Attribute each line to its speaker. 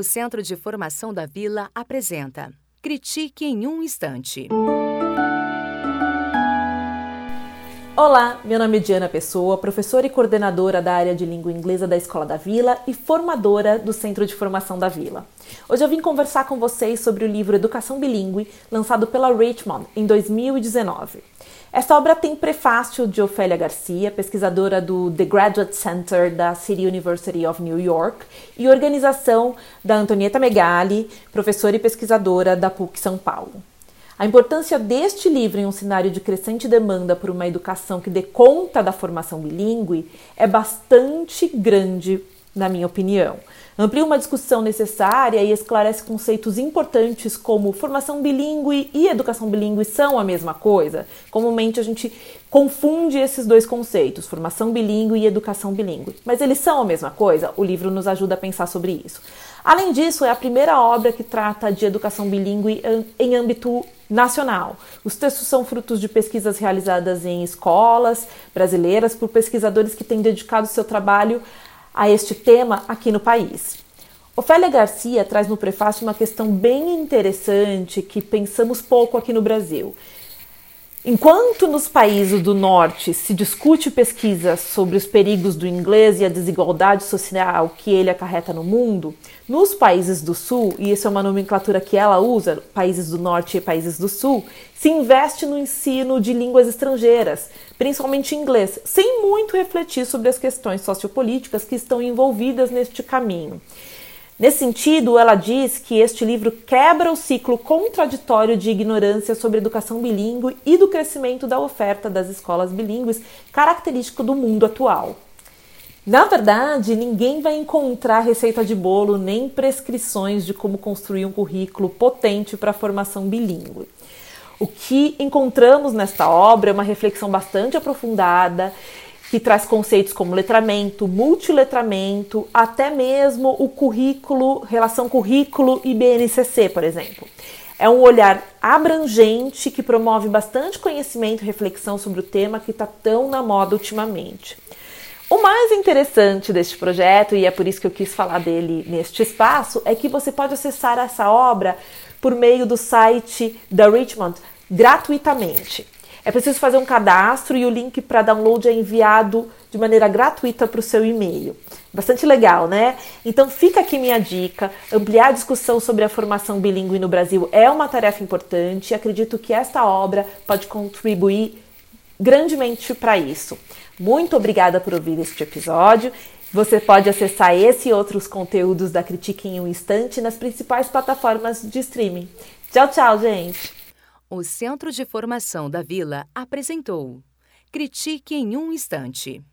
Speaker 1: O Centro de Formação da Vila apresenta Critique em um Instante.
Speaker 2: Olá, meu nome é Diana Pessoa, professora e coordenadora da área de língua inglesa da Escola da Vila e formadora do Centro de Formação da Vila. Hoje eu vim conversar com vocês sobre o livro Educação Bilingue, lançado pela Richmond em 2019. Esta obra tem prefácio de Ofélia Garcia, pesquisadora do The Graduate Center da City University of New York, e organização da Antonieta Megali, professora e pesquisadora da PUC São Paulo. A importância deste livro em um cenário de crescente demanda por uma educação que dê conta da formação bilíngue é bastante grande, na minha opinião amplia uma discussão necessária e esclarece conceitos importantes como formação bilíngue e educação bilíngue são a mesma coisa. Comumente a gente confunde esses dois conceitos, formação bilíngue e educação bilíngue. Mas eles são a mesma coisa? O livro nos ajuda a pensar sobre isso. Além disso, é a primeira obra que trata de educação bilíngue em âmbito nacional. Os textos são frutos de pesquisas realizadas em escolas brasileiras por pesquisadores que têm dedicado seu trabalho a este tema aqui no país. Ofélia Garcia traz no prefácio uma questão bem interessante que pensamos pouco aqui no Brasil. Enquanto nos países do norte se discute pesquisa sobre os perigos do inglês e a desigualdade social que ele acarreta no mundo, nos países do sul, e isso é uma nomenclatura que ela usa, países do norte e países do sul, se investe no ensino de línguas estrangeiras, principalmente inglês, sem muito refletir sobre as questões sociopolíticas que estão envolvidas neste caminho. Nesse sentido, ela diz que este livro quebra o ciclo contraditório de ignorância sobre educação bilíngue e do crescimento da oferta das escolas bilíngues, característico do mundo atual. Na verdade, ninguém vai encontrar receita de bolo nem prescrições de como construir um currículo potente para a formação bilíngue. O que encontramos nesta obra é uma reflexão bastante aprofundada que traz conceitos como letramento, multiletramento, até mesmo o currículo, relação currículo e BNCC, por exemplo. É um olhar abrangente que promove bastante conhecimento e reflexão sobre o tema que está tão na moda ultimamente. O mais interessante deste projeto, e é por isso que eu quis falar dele neste espaço, é que você pode acessar essa obra por meio do site da Richmond gratuitamente. É preciso fazer um cadastro e o link para download é enviado de maneira gratuita para o seu e-mail. Bastante legal, né? Então fica aqui minha dica. Ampliar a discussão sobre a formação bilíngue no Brasil é uma tarefa importante e acredito que esta obra pode contribuir grandemente para isso. Muito obrigada por ouvir este episódio. Você pode acessar esse e outros conteúdos da Critique em um instante nas principais plataformas de streaming. Tchau, tchau, gente!
Speaker 1: O Centro de Formação da Vila apresentou Critique em um Instante.